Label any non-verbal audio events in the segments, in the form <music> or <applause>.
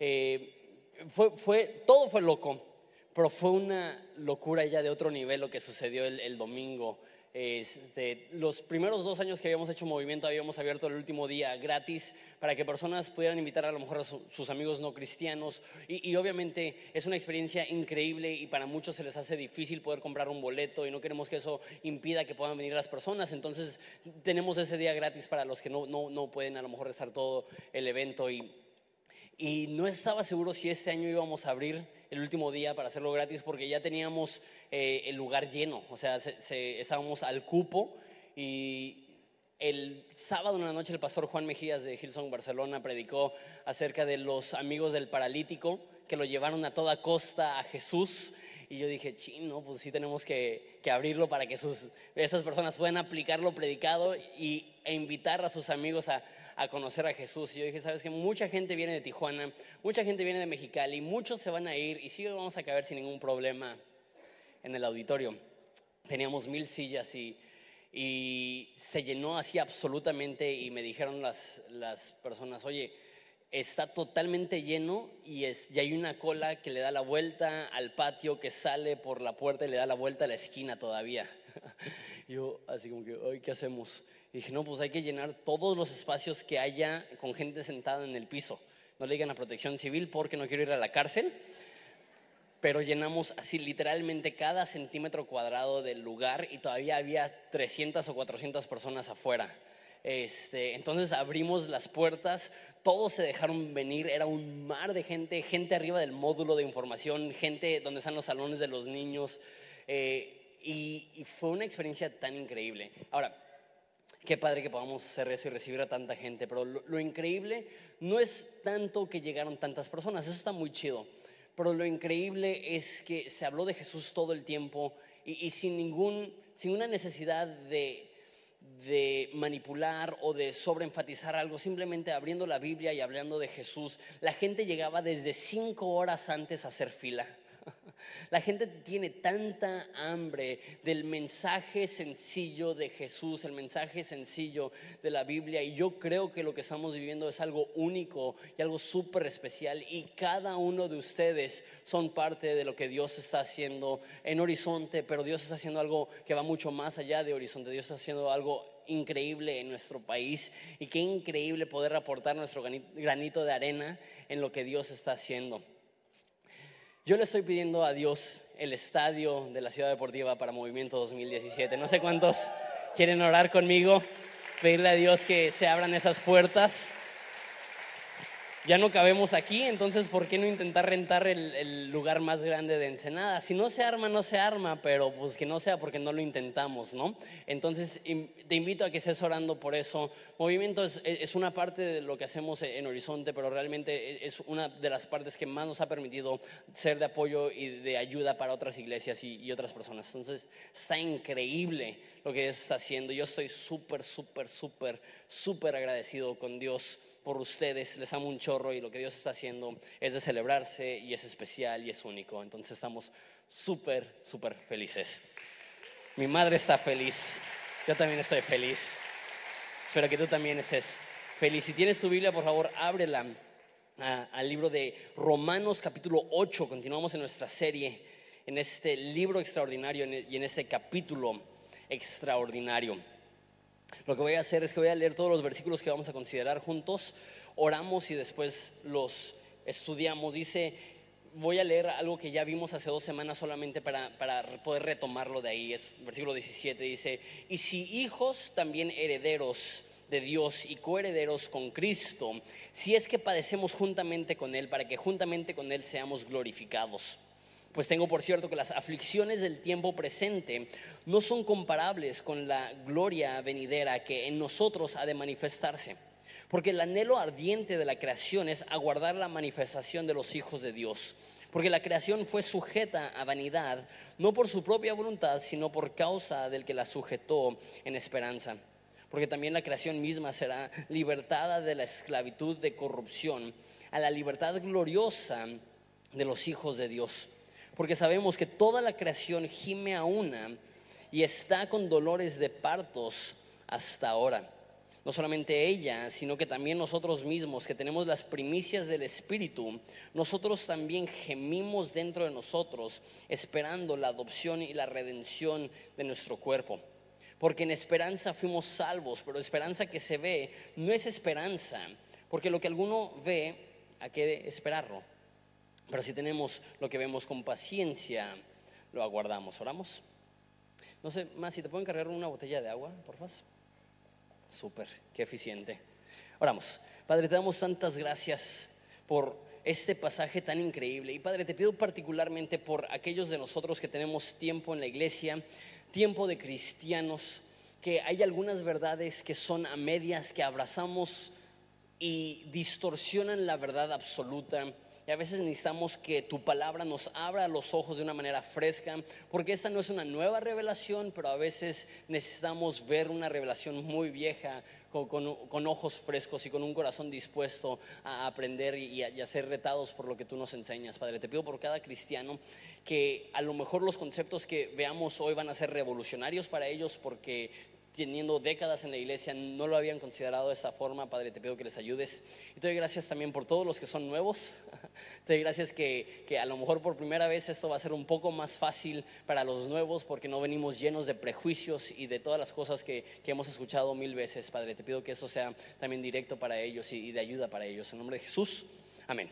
eh, fue, fue, todo fue loco, pero fue una locura ya de otro nivel lo que sucedió el, el domingo. Este, los primeros dos años que habíamos hecho movimiento habíamos abierto el último día gratis para que personas pudieran invitar a lo mejor a sus amigos no cristianos y, y, obviamente es una experiencia increíble y para muchos se les hace difícil poder comprar un boleto y no queremos que eso impida que puedan venir las personas entonces tenemos ese día gratis para los que no, no, no pueden a lo mejor estar todo el evento y, y no estaba seguro si este año íbamos a abrir el último día para hacerlo gratis porque ya teníamos eh, el lugar lleno, o sea, se, estábamos al cupo y el sábado en la noche el pastor Juan Mejías de Hillsong Barcelona predicó acerca de los amigos del paralítico que lo llevaron a toda costa a Jesús. Y yo dije, chino, pues sí tenemos que, que abrirlo para que sus, esas personas puedan aplicar lo predicado y, e invitar a sus amigos a, a conocer a Jesús. Y yo dije, sabes que mucha gente viene de Tijuana, mucha gente viene de Mexicali, muchos se van a ir y sí vamos a caber sin ningún problema en el auditorio. Teníamos mil sillas y, y se llenó así absolutamente y me dijeron las, las personas, oye, está totalmente lleno y, es, y hay una cola que le da la vuelta al patio, que sale por la puerta y le da la vuelta a la esquina todavía. <laughs> Yo así como que, ¿qué hacemos? Dije, no, pues hay que llenar todos los espacios que haya con gente sentada en el piso. No le digan a protección civil porque no quiero ir a la cárcel. Pero llenamos así literalmente cada centímetro cuadrado del lugar y todavía había 300 o 400 personas afuera. Este, entonces abrimos las puertas, todos se dejaron venir, era un mar de gente, gente arriba del módulo de información, gente donde están los salones de los niños, eh, y, y, fue una experiencia tan increíble. Ahora, Qué padre que podamos hacer eso y recibir a tanta gente, pero lo, increíble no es tanto que llegaron tantas personas, eso está muy chido, pero lo increíble es que se habló de Jesús todo el tiempo y, sin, ningún, sin una necesidad de, de manipular o de sobreenfatizar algo, simplemente abriendo la Biblia y hablando de Jesús, la gente llegaba desde cinco horas antes a hacer fila. La gente tiene tanta hambre del mensaje sencillo de Jesús, el mensaje sencillo de la Biblia. Y yo creo que lo que estamos viviendo es algo único y algo súper especial. Y cada uno de ustedes son parte de lo que Dios está haciendo en Horizonte, pero Dios está haciendo algo que va mucho más allá de Horizonte. Dios está haciendo algo increíble en nuestro país y qué increíble poder aportar nuestro granito de arena en lo que Dios está haciendo. Yo le estoy pidiendo a Dios el estadio de la Ciudad Deportiva para Movimiento 2017. No sé cuántos quieren orar conmigo, pedirle a Dios que se abran esas puertas ya no cabemos aquí, entonces ¿por qué no intentar rentar el, lugar más grande de Ensenada? Si no se arma, no se arma, pero pues que no sea porque no lo intentamos, ¿no? Entonces te invito a que estés orando por eso. Movimiento es, una parte de lo que hacemos en Horizonte, pero realmente es una de las partes que más nos ha permitido ser de apoyo y de ayuda para otras iglesias y, y otras personas. Entonces está increíble lo que Dios está haciendo. Yo estoy súper, súper, súper, súper agradecido con Dios por ustedes, les amo un chorro y lo que Dios está haciendo es de celebrarse y es especial y es único. Entonces estamos súper, súper felices. Mi madre está feliz, yo también estoy feliz. Espero que tú también estés feliz. Si tienes tu Biblia, por favor, ábrela al libro de Romanos capítulo 8. Continuamos en nuestra serie, en este libro extraordinario y en este capítulo extraordinario. Lo que voy a hacer es que voy a leer todos los versículos que vamos a considerar juntos, oramos y después los estudiamos. Dice, voy a leer algo que ya vimos hace dos semanas solamente para, poder retomarlo de ahí. Es versículo 17, dice, y si hijos también herederos de Dios y coherederos con Cristo, si es que padecemos juntamente con Él, para que juntamente con Él seamos glorificados pues tengo por cierto que las aflicciones del tiempo presente no son comparables con la gloria venidera que en nosotros ha de manifestarse. Porque el anhelo ardiente de la creación es aguardar la manifestación de los hijos de Dios. Porque la creación fue sujeta a vanidad, no por su propia voluntad, sino por causa del que la sujetó en esperanza. Porque también la creación misma será libertada de la esclavitud de corrupción a la libertad gloriosa de los hijos de Dios porque sabemos que toda la creación gime a una y está con dolores de partos hasta ahora. no solamente ella, sino que también nosotros mismos, que tenemos las primicias del Espíritu, nosotros también gemimos dentro de nosotros, esperando la adopción y la redención de nuestro cuerpo. Porque en esperanza fuimos salvos, pero esperanza que se ve no es esperanza, porque lo que alguno ve, hay que esperarlo. Pero si tenemos lo que vemos con paciencia, lo aguardamos. ¿Oramos? No sé, más si te puedo encargar una botella de agua, por favor. Súper, qué eficiente. Oramos. Padre, te damos tantas gracias por este pasaje tan increíble. Y Padre, te pido particularmente por aquellos de nosotros que tenemos tiempo en la iglesia, tiempo de cristianos, que hay algunas verdades que son a medias, que abrazamos y distorsionan la verdad absoluta y a veces necesitamos que tu palabra nos abra los ojos de una manera fresca, porque esta no es una nueva revelación, pero a veces necesitamos ver una revelación muy vieja con, ojos frescos y con un corazón dispuesto a aprender y a, ser retados por lo que tú nos enseñas, Padre. Te pido por cada cristiano que a lo mejor los conceptos que veamos hoy van a ser revolucionarios para ellos porque teniendo décadas en la iglesia, no lo habían considerado de esa forma. Padre, te pido que les ayudes. Y te doy gracias también por todos los que son nuevos. <laughs> Te doy gracias que, que, a lo mejor por primera vez esto va a ser un poco más fácil para los nuevos porque no venimos llenos de prejuicios y de todas las cosas que, que hemos escuchado mil veces. Padre, te pido que eso sea también directo para ellos y, de ayuda para ellos. En nombre de Jesús, amén.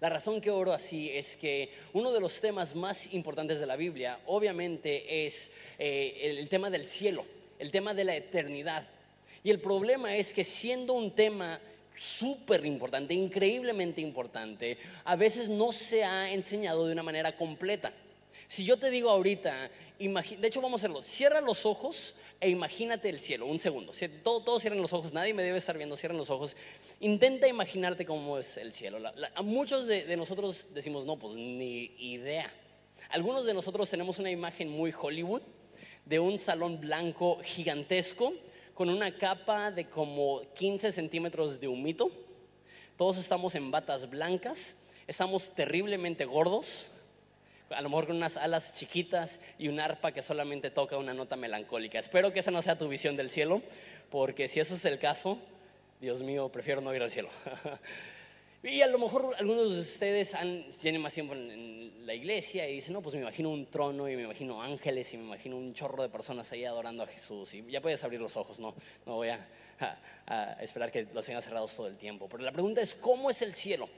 La razón que oro así es que uno de los temas más importantes de la Biblia, obviamente, es eh, el tema del cielo el tema de la eternidad. Y el problema es que siendo un tema súper importante, increíblemente importante, a veces no se ha enseñado de una manera completa. Si yo te digo ahorita, de hecho vamos a hacerlo, cierra los ojos e imagínate el cielo, un segundo, todos, cierren los ojos, nadie me debe estar viendo, cierren los ojos, intenta imaginarte cómo es el cielo. a muchos de nosotros decimos, no, pues ni idea. Algunos de nosotros tenemos una imagen muy Hollywood, de un salón blanco gigantesco con una capa de como 15 centímetros de humito. Todos estamos en batas blancas, estamos terriblemente gordos, a lo mejor con unas alas chiquitas y un arpa que solamente toca una nota melancólica. Espero que esa no sea tu visión del cielo, porque si eso es el caso, Dios mío, prefiero no ir al cielo. <laughs> Y a lo mejor algunos de ustedes han, tienen más tiempo en, la iglesia y dicen, no, pues me imagino un trono y me imagino ángeles y me imagino un chorro de personas ahí adorando a Jesús. Y ya puedes abrir los ojos, no, no voy a, esperar que los tengas cerrados todo el tiempo. Pero la pregunta es, ¿cómo es el cielo?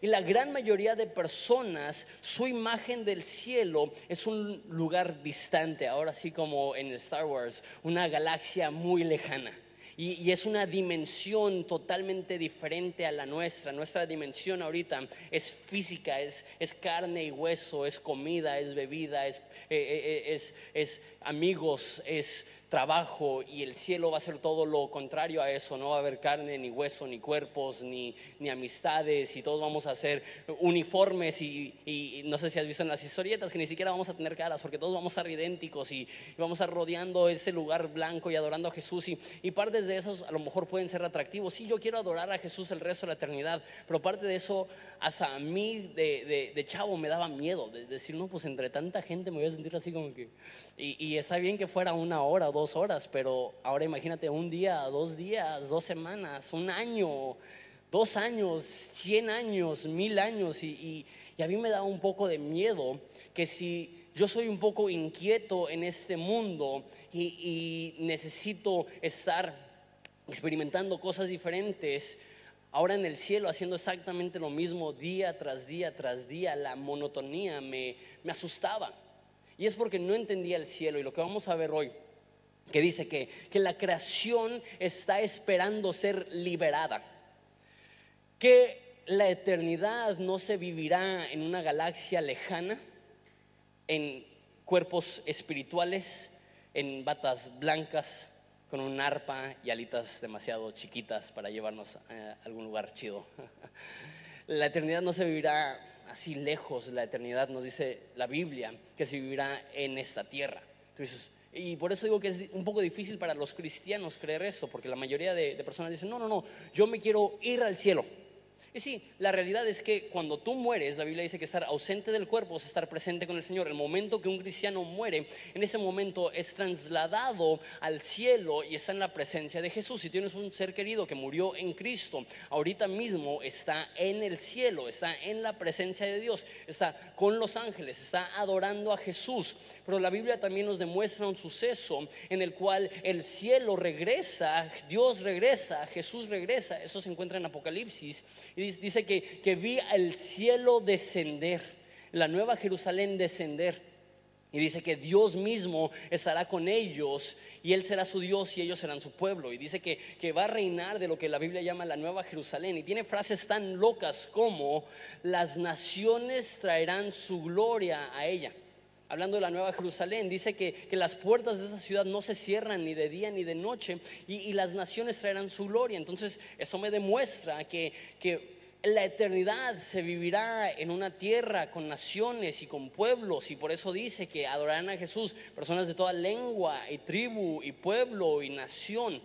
Y la gran mayoría de personas, su imagen del cielo es un lugar distante, ahora sí como en Star Wars, una galaxia muy lejana. Y, es una dimensión totalmente diferente a la nuestra. Nuestra dimensión ahorita es física, es, es carne y hueso, es comida, es bebida, es, eh, eh, eh, es, es amigos, es trabajo y el cielo va a ser todo lo contrario a eso, no va a haber carne, ni hueso, ni cuerpos, ni, ni amistades y todos vamos a ser uniformes y, no sé si has visto en las historietas que ni siquiera vamos a tener caras porque todos vamos a ser idénticos y, vamos a rodeando ese lugar blanco y adorando a Jesús y, y partes de esos a lo mejor pueden ser atractivos. Sí, yo quiero adorar a Jesús el resto de la eternidad, pero parte de eso hasta a mí de, chavo me daba miedo, de, decir, no, pues entre tanta gente me voy a sentir así como que... Y, está bien que fuera una hora dos horas, pero ahora imagínate un día, dos días, dos semanas, un año, dos años, cien años, mil años. Y, a mí me daba un poco de miedo que si yo soy un poco inquieto en este mundo y necesito estar experimentando cosas diferentes, ahora en el cielo haciendo exactamente lo mismo día tras día tras día, la monotonía me, me asustaba. Y es porque no entendía el cielo. Y lo que vamos a ver hoy, que dice que, que la creación está esperando ser liberada, que la eternidad no se vivirá en una galaxia lejana, en cuerpos espirituales, en batas blancas, con un arpa y alitas demasiado chiquitas para llevarnos a algún lugar chido. <laughs> La eternidad no se vivirá así lejos, la eternidad nos dice la Biblia que se vivirá en esta tierra. Entonces, y por eso digo que es un poco difícil para los cristianos creer esto, porque la mayoría de, personas dicen, no, no, no, yo me quiero ir al cielo. Y sí, la realidad es que cuando tú mueres, la Biblia dice que estar ausente del cuerpo es estar presente con el Señor. El momento que un cristiano muere, en ese momento es trasladado al cielo y está en la presencia de Jesús. Si tienes un ser querido que murió en Cristo, ahorita mismo está en el cielo, está en la presencia de Dios, está con los ángeles, está adorando a Jesús. Pero la Biblia también nos demuestra un suceso en el cual el cielo regresa, Dios regresa, Jesús regresa. Eso se encuentra en Apocalipsis. Dice que, que vi el cielo descender, la nueva Jerusalén descender. Y dice que Dios mismo estará con ellos y Él será su Dios y ellos serán su pueblo. Y dice que, que, va a reinar de lo que la Biblia llama la Nueva Jerusalén. Y tiene frases tan locas como las naciones traerán su gloria a ella. Hablando de la Nueva Jerusalén, dice que, que las puertas de esa ciudad no se cierran ni de día ni de noche y, y las naciones traerán su gloria. Entonces eso me demuestra que, que la eternidad se vivirá en una tierra con naciones y con pueblos y por eso dice que adorarán a Jesús personas de toda lengua y tribu y pueblo y nación.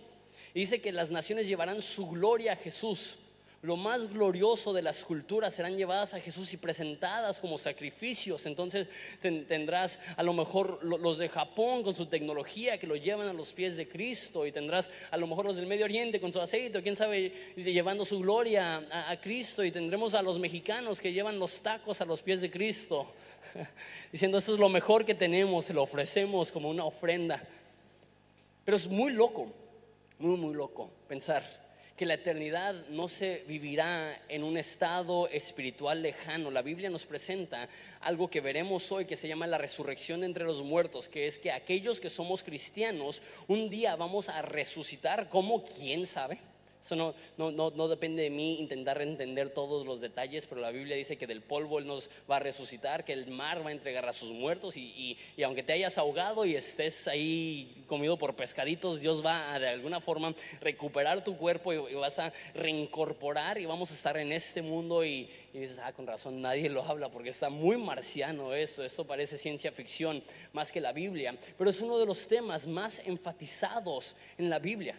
Dice que las naciones llevarán su gloria a Jesús lo más glorioso de las culturas serán llevadas a Jesús y presentadas como sacrificios. Entonces tendrás a lo mejor los de Japón con su tecnología que lo llevan a los pies de Cristo y tendrás a lo mejor los del Medio Oriente con su aceite, quién sabe, llevando su gloria a, a Cristo y tendremos a los mexicanos que llevan los tacos a los pies de Cristo, <laughs> diciendo esto es lo mejor que tenemos, se lo ofrecemos como una ofrenda. Pero es muy loco, muy, muy loco pensar que la eternidad no se vivirá en un estado espiritual lejano. La Biblia nos presenta algo que veremos hoy que se llama la resurrección entre los muertos, que es que aquellos que somos cristianos un día vamos a resucitar como quién sabe. Eso no, no, no, depende de mí intentar entender todos los detalles, pero la Biblia dice que del polvo Él nos va a resucitar, que el mar va a entregar a sus muertos y, y, aunque te hayas ahogado y estés ahí comido por pescaditos, Dios va a de alguna forma recuperar tu cuerpo y, vas a reincorporar y vamos a estar en este mundo y, y dices, ah, con razón, nadie lo habla porque está muy marciano eso, esto parece ciencia ficción más que la Biblia, pero es uno de los temas más enfatizados en la Biblia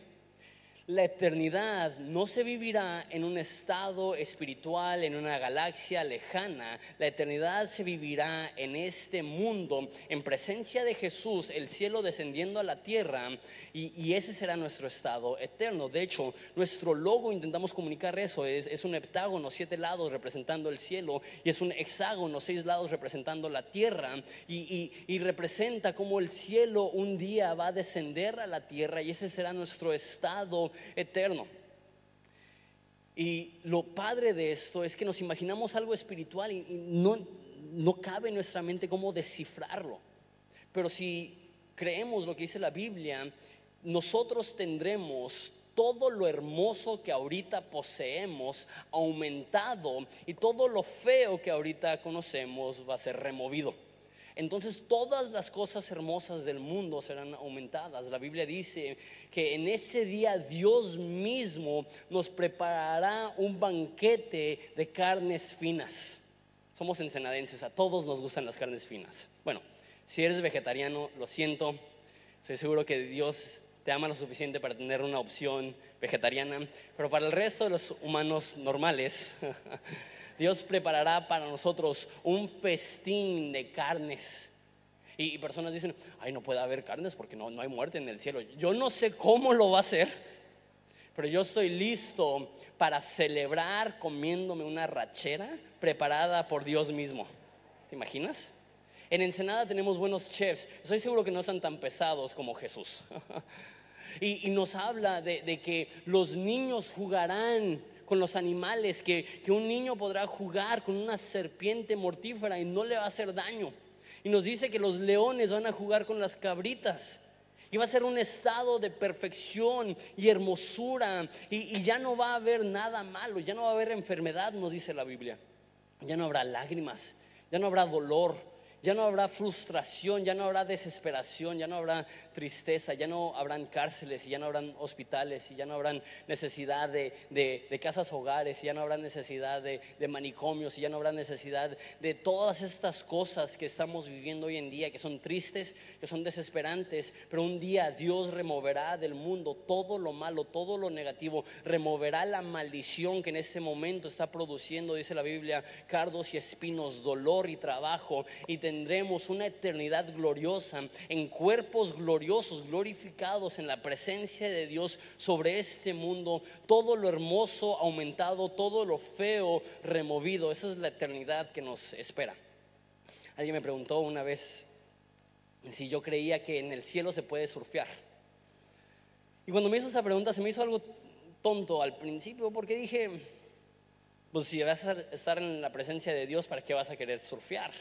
la eternidad no se vivirá en un estado espiritual, en una galaxia lejana. La eternidad se vivirá en este mundo, en presencia de Jesús, el cielo descendiendo a la tierra, y, ese será nuestro estado eterno. De hecho, nuestro logo intentamos comunicar eso, es, un heptágono, siete lados representando el cielo, y es un hexágono, seis lados representando la tierra, y, y representa cómo el cielo un día va a descender a la tierra, y ese será nuestro estado eterno. Y lo padre de esto es que nos imaginamos algo espiritual y, no, no cabe en nuestra mente cómo descifrarlo. Pero si creemos lo que dice la Biblia, nosotros tendremos todo lo hermoso que ahorita poseemos aumentado y todo lo feo que ahorita conocemos va a ser removido. Entonces todas las cosas hermosas del mundo serán aumentadas. La Biblia dice que en ese día Dios mismo nos preparará un banquete de carnes finas. Somos ensenadenses, a todos nos gustan las carnes finas. Bueno, si eres vegetariano, lo siento, estoy seguro que Dios te ama lo suficiente para tener una opción vegetariana, pero para el resto de los humanos normales, <laughs> Dios preparará para nosotros un festín de carnes. Y, personas dicen, ay, no puede haber carnes porque no, no hay muerte en el cielo. Yo no sé cómo lo va a hacer, pero yo estoy listo para celebrar comiéndome una rachera preparada por Dios mismo. ¿Te imaginas? En Ensenada tenemos buenos chefs. Estoy seguro que no son tan pesados como Jesús. <laughs> y, nos habla de que los niños jugarán con los animales, que, un niño podrá jugar con una serpiente mortífera y no le va a hacer daño. Y nos dice que los leones van a jugar con las cabritas. Y va a ser un estado de perfección y hermosura. Y, y, ya no va a haber nada malo, ya no va a haber enfermedad, nos dice la Biblia. Ya no habrá lágrimas, ya no habrá dolor, ya no habrá frustración, ya no habrá desesperación, ya no habrá tristeza, ya no habrán cárceles, y ya no habrán hospitales, y ya no habrán necesidad de, de, casas hogares, y ya no habrá necesidad de, manicomios, y ya no habrá necesidad de todas estas cosas que estamos viviendo hoy en día, que son tristes, que son desesperantes, pero un día Dios removerá del mundo todo lo malo, todo lo negativo, removerá la maldición que en ese momento está produciendo, dice la Biblia, cardos y espinos, dolor y trabajo, y tendremos una eternidad gloriosa en cuerpos gloriosos, glorificados en la presencia de Dios sobre este mundo, todo lo hermoso aumentado, todo lo feo removido. Esa es la eternidad que nos espera. Alguien me preguntó una vez si yo creía que en el cielo se puede surfear. Y cuando me hizo esa pregunta se me hizo algo tonto al principio porque dije, pues si vas a estar en la presencia de Dios, ¿para qué vas a querer surfear?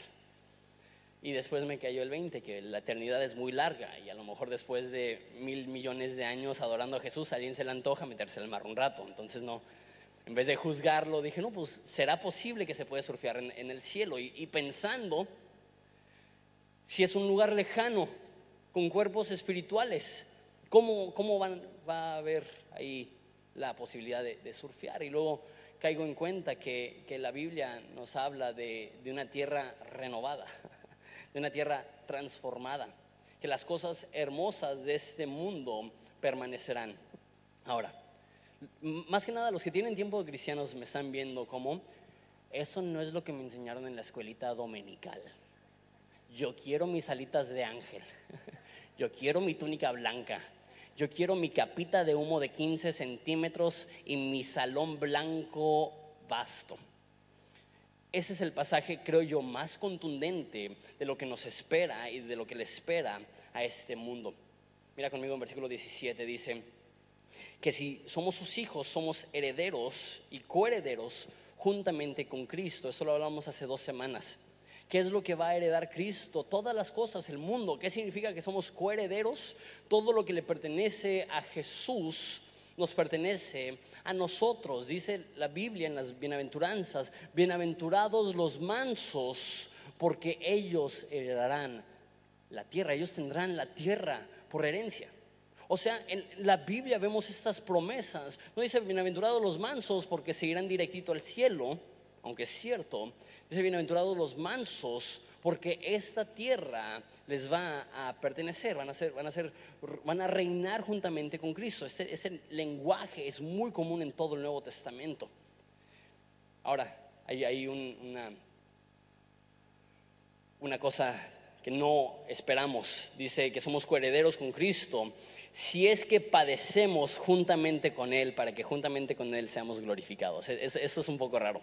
Y después me cayó el 20, que la eternidad es muy larga y a lo mejor después de mil millones de años adorando a Jesús, a alguien se le antoja meterse al mar un rato. Entonces no, en vez de juzgarlo, dije, no, pues será posible que se puede surfear en, el cielo. Y, pensando, si es un lugar lejano, con cuerpos espirituales, ¿cómo, cómo van, va a haber ahí la posibilidad de, surfear? Y luego caigo en cuenta que, la Biblia nos habla de, de una tierra renovada de una tierra transformada, que las cosas hermosas de este mundo permanecerán. Ahora, más que nada los que tienen tiempo de cristianos me están viendo como, eso no es lo que me enseñaron en la escuelita dominical. Yo quiero mis alitas de ángel, <laughs> yo quiero mi túnica blanca, yo quiero mi capita de humo de 15 centímetros y mi salón blanco vasto. Ese es el pasaje, creo yo, más contundente de lo que nos espera y de lo que le espera a este mundo. Mira conmigo en versículo 17, dice que si somos sus hijos, somos herederos y coherederos juntamente con Cristo. Eso lo hablamos hace dos semanas. ¿Qué es lo que va a heredar Cristo? Todas las cosas, el mundo. ¿Qué significa que somos coherederos? Todo lo que le pertenece a Jesús nos pertenece a nosotros. Dice la Biblia en las bienaventuranzas, bienaventurados los mansos, porque ellos heredarán la tierra, ellos tendrán la tierra por herencia. O sea, en la Biblia vemos estas promesas. No dice bienaventurados los mansos porque seguirán directito al cielo, aunque es cierto. Dice bienaventurados los mansos porque esta tierra les va a pertenecer, van a, ser, van a, ser, van a reinar juntamente con Cristo. Este, este, lenguaje es muy común en todo el Nuevo Testamento. Ahora, hay, hay una, una cosa que no esperamos. Dice que somos coherederos con Cristo si es que padecemos juntamente con Él para que juntamente con Él seamos glorificados. Eso es un poco raro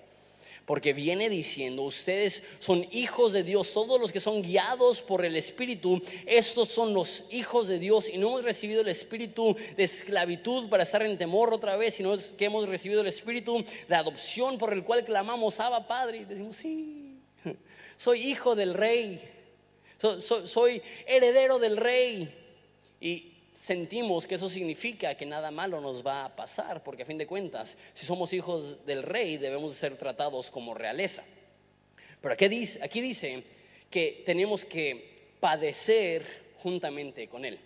porque viene diciendo, ustedes son hijos de Dios, todos los que son guiados por el Espíritu, estos son los hijos de Dios y no hemos recibido el Espíritu de esclavitud para estar en temor otra vez, sino que hemos recibido el Espíritu de adopción por el cual clamamos, Abba Padre, y decimos, sí, <laughs> soy hijo del Rey, soy, heredero del Rey. Y sentimos que eso significa que nada malo nos va a pasar, porque a fin de cuentas, si somos hijos del rey, debemos ser tratados como realeza. Pero aquí dice, aquí dice que tenemos que padecer juntamente con él.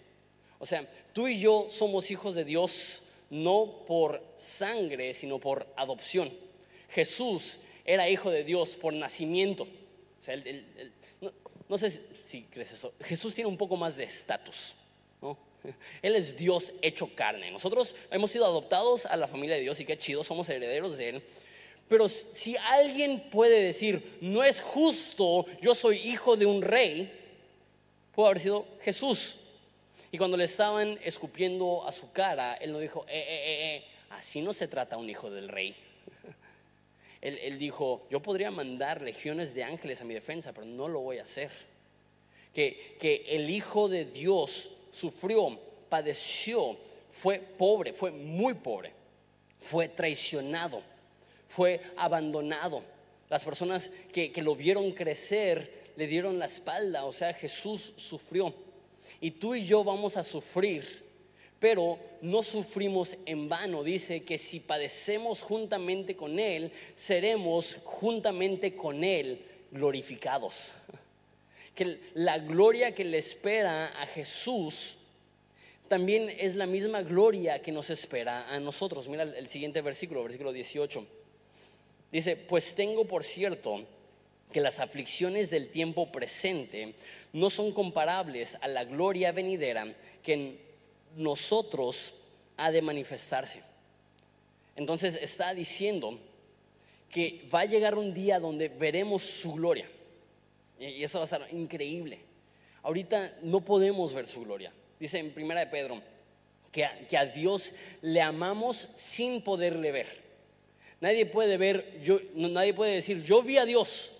O sea, tú y yo somos hijos de Dios no por sangre, sino por adopción. Jesús era hijo de Dios por nacimiento. O sea, no, no, sé si crees eso. Jesús tiene un poco más de estatus. ¿no? <laughs> Él es Dios hecho carne. Nosotros hemos sido adoptados a la familia de Dios y qué chido, somos herederos de Él. Pero si alguien puede decir, no es justo, yo soy hijo de un rey, puede haber sido Jesús. Y cuando le estaban escupiendo a su cara, Él no dijo, eh, eh, eh, eh así no se trata un hijo del rey. <laughs> Él, él dijo, yo podría mandar legiones de ángeles a mi defensa, pero no lo voy a hacer. Que, que el Hijo de Dios sufrió, padeció, fue pobre, fue muy pobre, fue traicionado, fue abandonado. Las personas que, lo vieron crecer le dieron la espalda, o sea, Jesús sufrió. Y tú y yo vamos a sufrir, pero no sufrimos en vano. Dice que si padecemos juntamente con Él, seremos juntamente con Él glorificados que la gloria que le espera a Jesús también es la misma gloria que nos espera a nosotros. Mira el siguiente versículo, versículo 18. Dice, pues tengo por cierto que las aflicciones del tiempo presente no son comparables a la gloria venidera que en nosotros ha de manifestarse. Entonces está diciendo que va a llegar un día donde veremos su gloria. Y eso va a ser increíble. Ahorita no podemos ver su gloria. Dice en Primera de Pedro que a, que a Dios le amamos sin poderle ver. Nadie puede ver, yo, nadie puede decir, yo vi a Dios.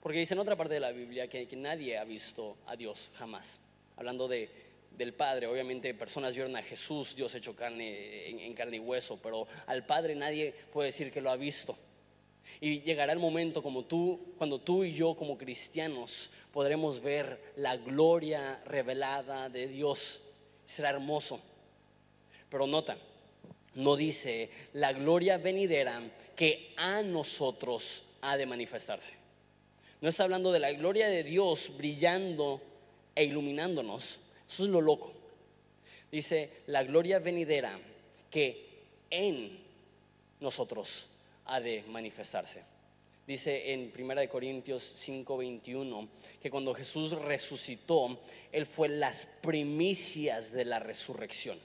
Porque dice en otra parte de la Biblia que, nadie ha visto a Dios jamás. Hablando de, del Padre, obviamente personas vieron a Jesús, Dios hecho carne en carne y hueso, pero al Padre nadie puede decir que lo ha visto. Y llegará el momento como tú, cuando tú y yo como cristianos podremos ver la gloria revelada de Dios. Será hermoso. Pero nota, no dice la gloria venidera que a nosotros ha de manifestarse. No está hablando de la gloria de Dios brillando e iluminándonos. Eso es lo loco. Dice la gloria venidera que en nosotros ha de manifestarse. Dice en 1 Corintios 5:21 que cuando Jesús resucitó, Él fue las primicias de la resurrección.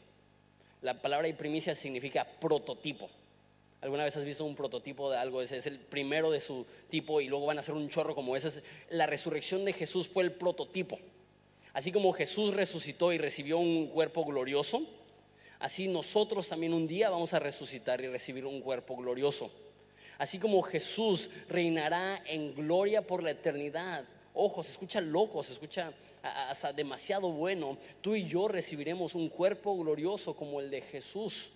La palabra y primicia significa prototipo. ¿Alguna vez has visto un prototipo de algo? Ese es el primero de su tipo y luego van a ser un chorro como ese. La resurrección de Jesús fue el prototipo. Así como Jesús resucitó y recibió un cuerpo glorioso, así nosotros también un día vamos a resucitar y recibir un cuerpo glorioso. Así como Jesús reinará en gloria por la eternidad. Ojo, se escucha loco, se escucha hasta demasiado bueno. Tú y yo recibiremos un cuerpo glorioso como el de Jesús.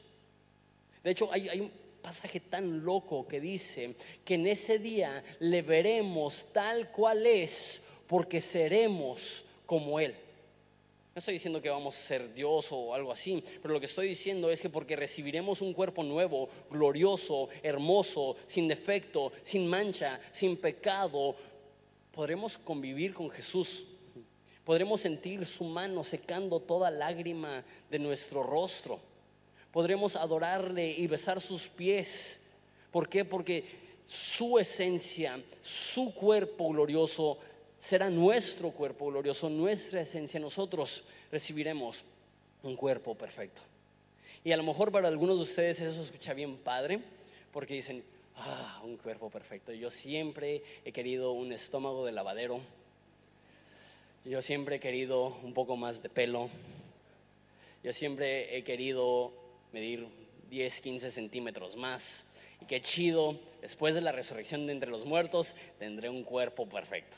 De hecho, hay, hay un pasaje tan loco que dice que en ese día le veremos tal cual es porque seremos como Él. No estoy diciendo que vamos a ser Dios o algo así, pero lo que estoy diciendo es que porque recibiremos un cuerpo nuevo, glorioso, hermoso, sin defecto, sin mancha, sin pecado, podremos convivir con Jesús. Podremos sentir su mano secando toda lágrima de nuestro rostro. Podremos adorarle y besar sus pies. ¿Por qué? Porque su esencia, su cuerpo glorioso será nuestro cuerpo glorioso, nuestra esencia. Nosotros recibiremos un cuerpo perfecto. Y a lo mejor para algunos de ustedes eso escucha bien padre, porque dicen, ah, un cuerpo perfecto. Yo siempre he querido un estómago de lavadero. Yo siempre he querido un poco más de pelo. Yo siempre he querido medir 10, 15 centímetros más. Y qué chido, después de la resurrección de entre los muertos, tendré un cuerpo perfecto.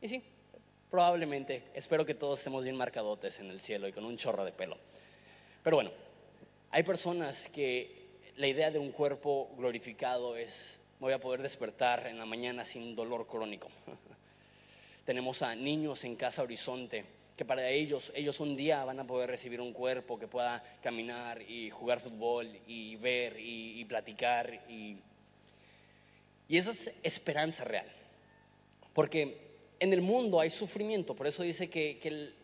Y sí, probablemente, espero que todos estemos bien marcadotes en el cielo y con un chorro de pelo. Pero bueno, hay personas que la idea de un cuerpo glorificado es, voy a poder despertar en la mañana sin dolor crónico. <laughs> Tenemos a niños en Casa Horizonte que para ellos, ellos un día van a poder recibir un cuerpo que pueda caminar y jugar fútbol y ver y, platicar. Y, y esa es esperanza real. Porque en el mundo hay sufrimiento, por eso dice que,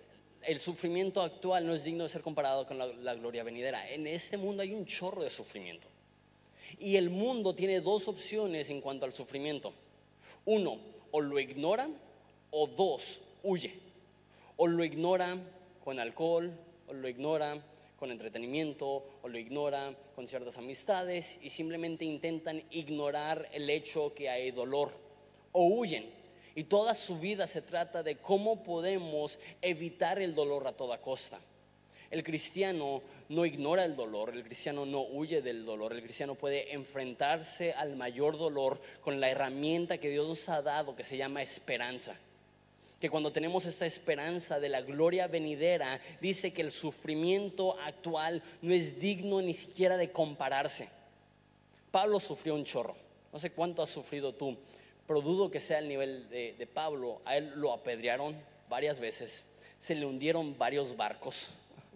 el, sufrimiento actual no es digno de ser comparado con la, la gloria venidera. En este mundo hay un chorro de sufrimiento. Y el mundo tiene dos opciones en cuanto al sufrimiento. Uno, o lo ignora, o dos, huye. O lo ignora con alcohol, o lo ignora con entretenimiento, o lo ignora con ciertas amistades, y simplemente intentan ignorar el hecho que hay dolor, o huyen y toda su vida se trata de cómo podemos evitar el dolor a toda costa. El cristiano no ignora el dolor, el cristiano no huye del dolor, el cristiano puede enfrentarse al mayor dolor con la herramienta que Dios nos ha dado que se llama esperanza. Que cuando tenemos esta esperanza de la gloria venidera, dice que el sufrimiento actual no es digno ni siquiera de compararse. Pablo sufrió un chorro. No sé cuánto has sufrido tú, pero dudo que sea el nivel de, Pablo. A él lo apedrearon varias veces, se le hundieron varios barcos,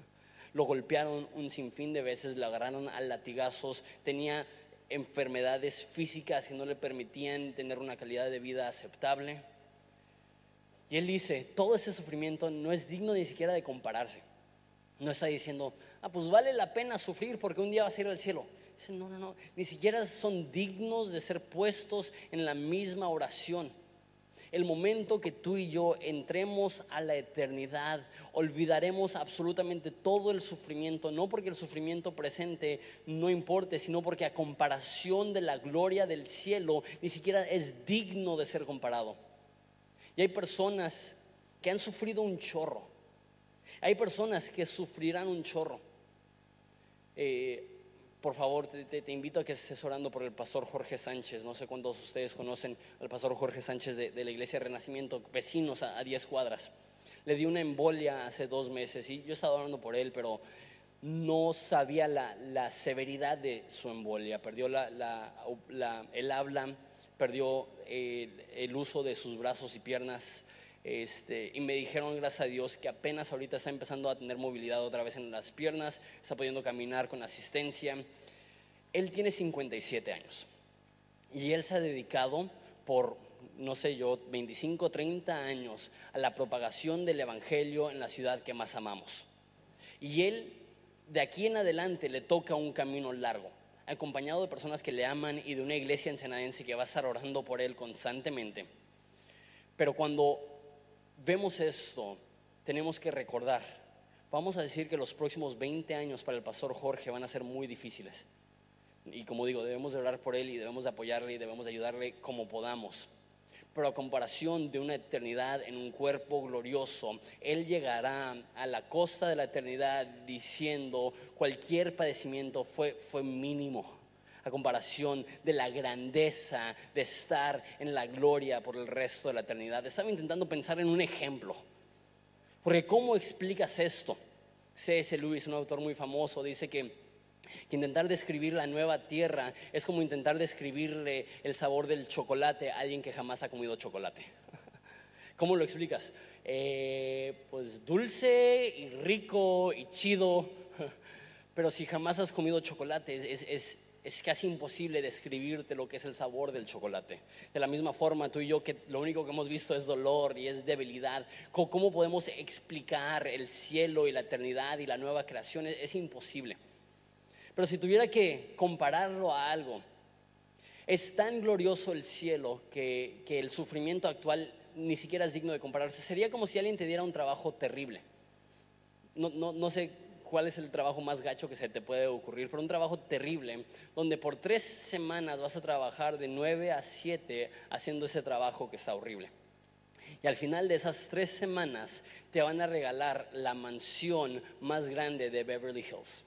<laughs> lo golpearon un sinfín de veces, le agarraron a latigazos, tenía enfermedades físicas que no le permitían tener una calidad de vida aceptable. Y él dice, todo ese sufrimiento no es digno ni siquiera de compararse. No está diciendo, ah, pues vale la pena sufrir porque un día vas a ir al cielo. Dice, no, no, no, ni siquiera son dignos de ser puestos en la misma oración. El momento que tú y yo entremos a la eternidad, olvidaremos absolutamente todo el sufrimiento, no porque el sufrimiento presente no importe, sino porque a comparación de la gloria del cielo, ni siquiera es digno de ser comparado. Y hay personas que han sufrido un chorro. Hay personas que sufrirán un chorro. Eh, por favor, te, invito a que estés orando por el pastor Jorge Sánchez. No sé cuántos de ustedes conocen al pastor Jorge Sánchez de, la Iglesia Renacimiento, vecinos a 10 cuadras. Le dio una embolia hace dos meses y yo estaba orando por él, pero no sabía la, severidad de su embolia. Perdió el habla, perdió el uso de sus brazos y piernas. Este, y me dijeron, gracias a Dios, que apenas ahorita está empezando a tener movilidad otra vez en las piernas, está pudiendo caminar con asistencia. Él tiene 57 años y él se ha dedicado por, no sé yo, 25, 30 años a la propagación del Evangelio en la ciudad que más amamos. Y él, de aquí en adelante, le toca un camino largo acompañado de personas que le aman y de una iglesia ensenadense que va a estar orando por él constantemente. Pero cuando vemos esto, tenemos que recordar, vamos a decir que los próximos 20 años para el pastor Jorge van a ser muy difíciles. Y como digo, debemos de orar por él y debemos de apoyarle y debemos de ayudarle como podamos. Pero a comparación de una eternidad en un cuerpo glorioso, Él llegará a la costa de la eternidad diciendo cualquier padecimiento fue, fue mínimo a comparación de la grandeza de estar en la gloria por el resto de la eternidad. Estaba intentando pensar en un ejemplo. Porque ¿cómo explicas esto? C.S. Lewis, un autor muy famoso, dice que, intentar describir la nueva tierra es como intentar describirle el sabor del chocolate a alguien que jamás ha comido chocolate. <laughs> ¿Cómo lo explicas? Eh, pues dulce y rico y chido, <laughs> pero si jamás has comido chocolate es, casi imposible describirte lo que es el sabor del chocolate. De la misma forma, tú y yo, que lo único que hemos visto es dolor y es debilidad, ¿cómo podemos explicar el cielo y la eternidad y la nueva creación? Es, imposible. Pero si tuviera que compararlo a algo, es tan glorioso el cielo que, el sufrimiento actual ni siquiera es digno de compararse. Sería como si alguien te diera un trabajo terrible. No, no, no sé cuál es el trabajo más gacho que se te puede ocurrir, pero un trabajo terrible, donde por tres semanas vas a trabajar de 9 a 7 haciendo ese trabajo que está horrible. Y al final de esas tres semanas te van a regalar la mansión más grande de Beverly Hills.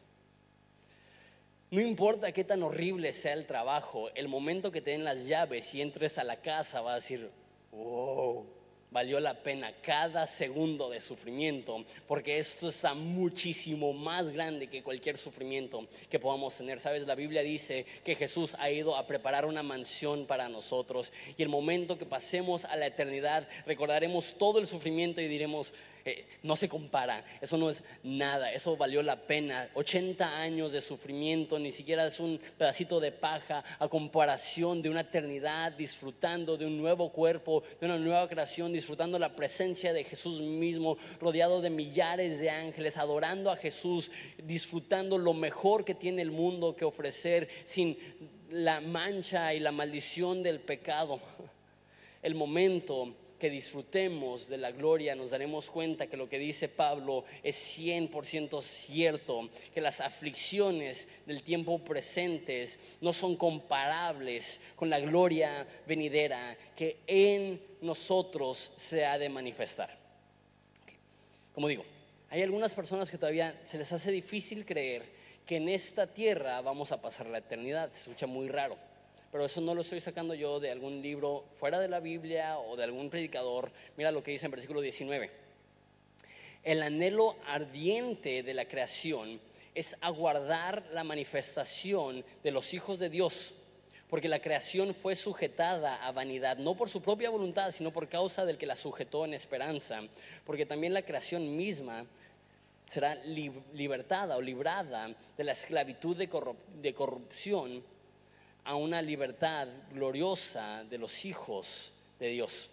No importa qué tan horrible sea el trabajo, el momento que te den las llaves y entres a la casa vas a decir, wow, valió la pena cada segundo de sufrimiento, porque esto está muchísimo más grande que cualquier sufrimiento que podamos tener. Sabes, la Biblia dice que Jesús ha ido a preparar una mansión para nosotros y el momento que pasemos a la eternidad recordaremos todo el sufrimiento y diremos, eh, no se compara, eso no es nada, eso valió la pena. 80 años de sufrimiento, ni siquiera es un pedacito de paja a comparación de una eternidad disfrutando de un nuevo cuerpo, de una nueva creación, disfrutando la presencia de Jesús mismo, rodeado de millares de ángeles, adorando a Jesús, disfrutando lo mejor que tiene el mundo que ofrecer sin la mancha y la maldición del pecado. El momento que disfrutemos de la gloria, nos daremos cuenta que lo que dice Pablo es 100% cierto, que las aflicciones del tiempo presentes no son comparables con la gloria venidera que en nosotros se ha de manifestar. Como digo, hay algunas personas que todavía se les hace difícil creer que en esta tierra vamos a pasar la eternidad, se escucha muy raro pero eso no lo estoy sacando yo de algún libro fuera de la Biblia o de algún predicador. Mira lo que dice en versículo 19. El anhelo ardiente de la creación es aguardar la manifestación de los hijos de Dios, porque la creación fue sujetada a vanidad, no por su propia voluntad, sino por causa del que la sujetó en esperanza, porque también la creación misma será libertada o librada de la esclavitud de corrupción a una libertad gloriosa de los hijos de Dios.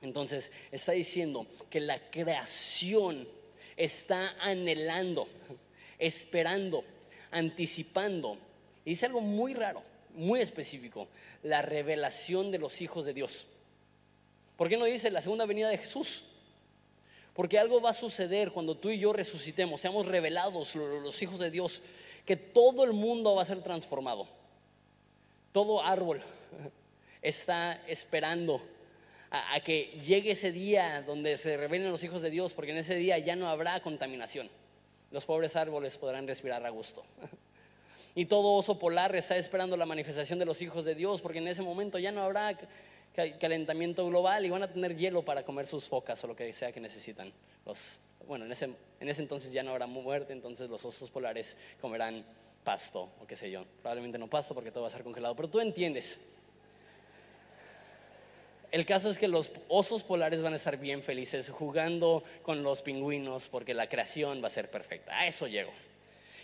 Entonces está diciendo que la creación está anhelando, esperando, anticipando. Y dice algo muy raro, muy específico, la revelación de los hijos de Dios. ¿Por qué no dice la segunda venida de Jesús? Porque algo va a suceder cuando tú y yo resucitemos, seamos revelados los hijos de Dios, que todo el mundo va a ser transformado. Todo árbol <laughs> está esperando a, que llegue ese día donde se revelen los hijos de Dios, porque en ese día ya no habrá contaminación. Los pobres árboles podrán respirar a gusto. <laughs> Y todo oso polar está esperando la manifestación de los hijos de Dios, porque en ese momento ya no habrá calentamiento global y van a tener hielo para comer sus focas o lo que sea que necesitan. Los, bueno, en ese, en ese entonces ya no habrá muerte, entonces los osos polares comerán pasto o qué sé yo. Probablemente no pasto porque todo va a estar congelado, pero tú entiendes. El caso es que los osos polares van a estar bien felices jugando con los pingüinos porque la creación va a ser perfecta. A eso llego.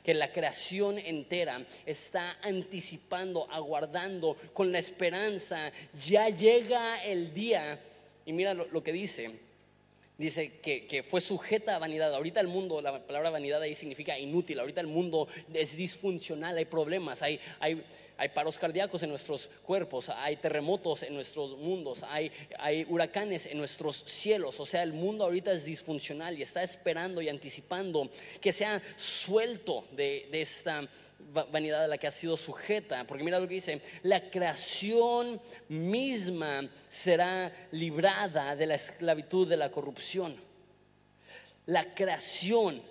Que la creación entera está anticipando, aguardando, con la esperanza. Ya llega el día. Y mira lo, que dice. Dice que, que, fue sujeta a vanidad. Ahorita el mundo, la palabra vanidad ahí significa inútil. Ahorita el mundo es disfuncional, hay problemas, hay, hay hay paros cardíacos en nuestros cuerpos, hay terremotos en nuestros mundos, hay, huracanes en nuestros cielos. O sea, el mundo ahorita es disfuncional y está esperando y anticipando que sea suelto de, de esta vanidad a la que ha sido sujeta. Porque mira lo que dice, la creación misma será librada de la esclavitud de la corrupción. La creación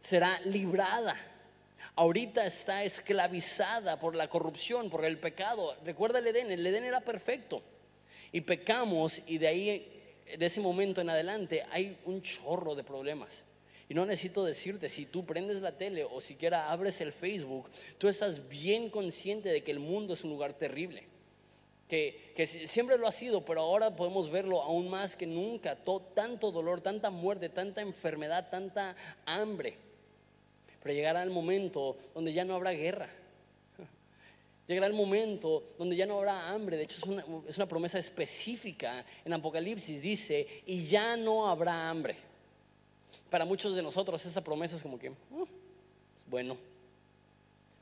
será librada ahorita está esclavizada por la corrupción, por el pecado. Recuerda el Edén, el Edén era perfecto. Y pecamos y de ahí, de ese momento en adelante, hay un chorro de problemas. Y no necesito decirte, si tú prendes la tele o siquiera abres el Facebook, tú estás bien consciente de que el mundo es un lugar terrible. Que, que siempre lo ha sido, pero ahora podemos verlo aún más que nunca. tanto dolor, tanta muerte, tanta enfermedad, tanta hambre. Pero llegará el momento donde ya no habrá guerra. Llegará el momento donde ya no habrá hambre. De hecho, es una, es una promesa específica en Apocalipsis. Dice, y ya no habrá hambre. Para muchos de nosotros esa promesa es como que, uh, bueno.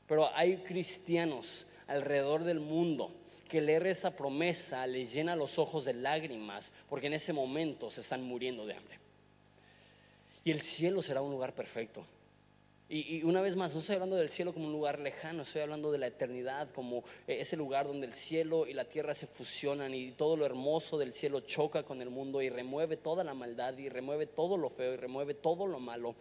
Pero hay cristianos alrededor del mundo que leer esa promesa les llena los ojos de lágrimas porque en ese momento se están muriendo de hambre. Y el cielo será un lugar perfecto. Y, una vez más, no estoy hablando del cielo como un lugar lejano, estoy hablando de la eternidad como eh, ese lugar donde el cielo y la tierra se fusionan y todo lo hermoso del cielo choca con el mundo y remueve toda la maldad y remueve todo lo feo y remueve todo lo malo.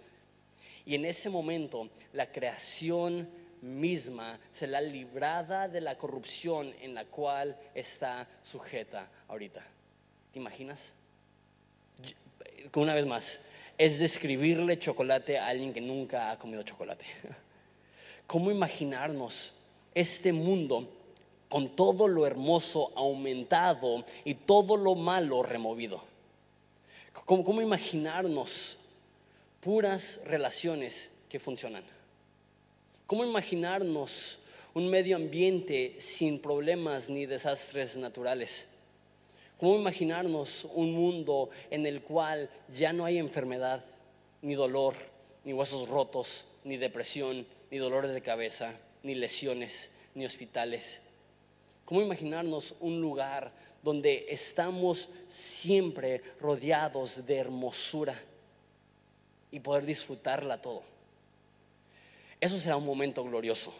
Y en ese momento la creación misma será librada de la corrupción en la cual está sujeta ahorita. ¿Te imaginas? Una vez más, es describirle chocolate a alguien que nunca ha comido chocolate. <laughs> ¿Cómo imaginarnos este mundo con todo lo hermoso aumentado y todo lo malo removido? ¿Cómo, imaginarnos puras relaciones que funcionan? ¿Cómo imaginarnos un medio ambiente sin problemas ni desastres naturales? ¿Cómo imaginarnos un mundo en el cual ya no hay enfermedad, ni dolor, ni huesos rotos, ni depresión, ni dolores de cabeza, ni lesiones, ni hospitales? ¿Cómo imaginarnos un lugar donde estamos siempre rodeados de hermosura y poder disfrutarla todo? Eso será un momento glorioso.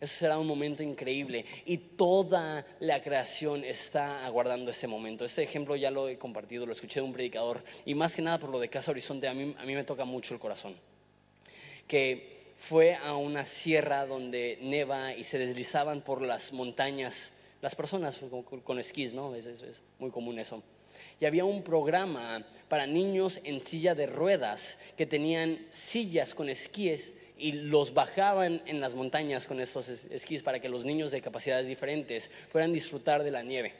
Eso será un momento increíble y toda la creación está aguardando este momento. Este ejemplo ya lo he compartido, lo escuché de un predicador y más que nada por lo de Casa Horizonte, a mí, a mí me toca mucho el corazón. Que fue a una sierra donde neva y se deslizaban por las montañas las personas con, esquís, ¿no? Es, es, muy común eso. Y había un programa para niños en silla de ruedas que tenían sillas con esquíes y los bajaban en las montañas con estos esquís para que los niños de capacidades diferentes puedan disfrutar de la nieve.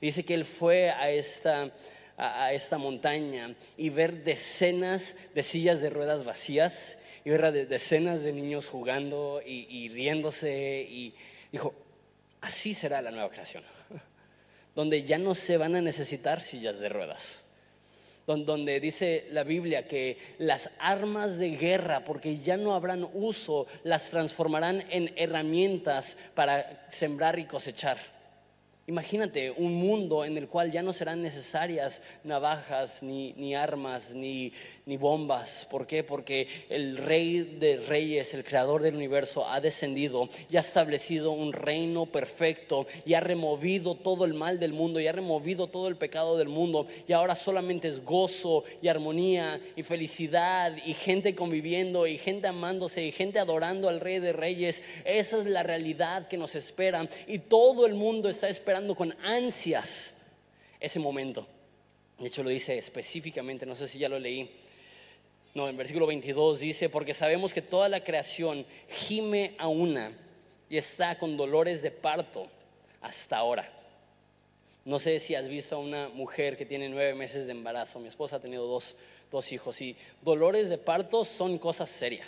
dice que él fue a esta, a, esta montaña y ver decenas de sillas de ruedas vacías y ver decenas de niños jugando y, y riéndose y dijo, así será la nueva creación, <laughs> donde ya no se van a necesitar sillas de ruedas donde dice la Biblia que las armas de guerra, porque ya no habrán uso, las transformarán en herramientas para sembrar y cosechar. Imagínate un mundo en el cual ya no serán necesarias navajas, ni, armas, ni, ni bombas. ¿Por qué? Porque el rey de reyes, el creador del universo, ha descendido y ha establecido un reino perfecto y ha removido todo el mal del mundo y ha removido todo el pecado del mundo. Y ahora solamente es gozo y armonía y felicidad y gente conviviendo y gente amándose y gente adorando al rey de reyes. Esa es la realidad que nos espera y todo el mundo está esperando con ansias ese momento. De hecho lo dice específicamente, no sé si ya lo leí no, en versículo 22 dice, porque sabemos que toda la creación gime a una y está con dolores de parto hasta ahora. No sé si has visto a una mujer que tiene nueve meses de embarazo. Mi esposa ha tenido dos, dos hijos y dolores de parto son cosas serias.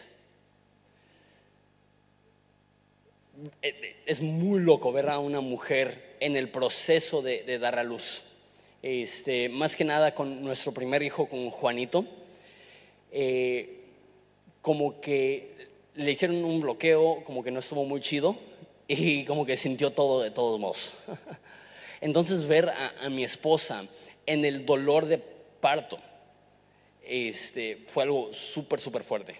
Eh, eh, es muy loco ver a una mujer en el proceso de, de dar a luz. Este, más que nada con nuestro primer hijo, con Juanito eh, como que le hicieron un bloqueo, como que no estuvo muy chido y como que sintió todo de todos modos. <laughs> Entonces ver a, mi esposa en el dolor de parto este, fue algo súper, súper fuerte.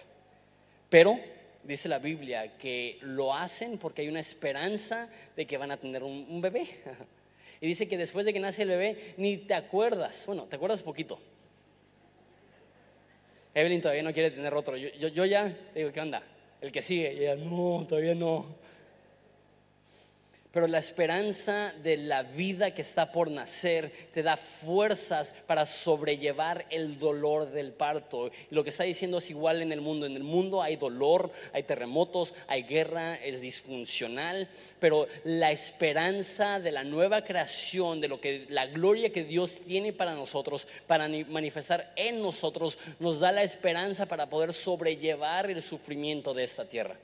Pero dice la Biblia que lo hacen porque hay una esperanza de que van a tener un bebé. <laughs> Y dice que después de que nace el bebé, ni te acuerdas, bueno, te acuerdas poquito, Evelyn todavía no quiere tener otro. Yo, yo, ya digo, ¿qué onda? El que sigue. Y ella, no, todavía no pero la esperanza de la vida que está por nacer te da fuerzas para sobrellevar el dolor del parto. Y lo que está diciendo es igual en el mundo. En el mundo hay dolor, hay terremotos, hay guerra, es disfuncional, pero la esperanza de la nueva creación, de lo que la gloria que Dios tiene para nosotros, para manifestar en nosotros, nos da la esperanza para poder sobrellevar el sufrimiento de esta tierra.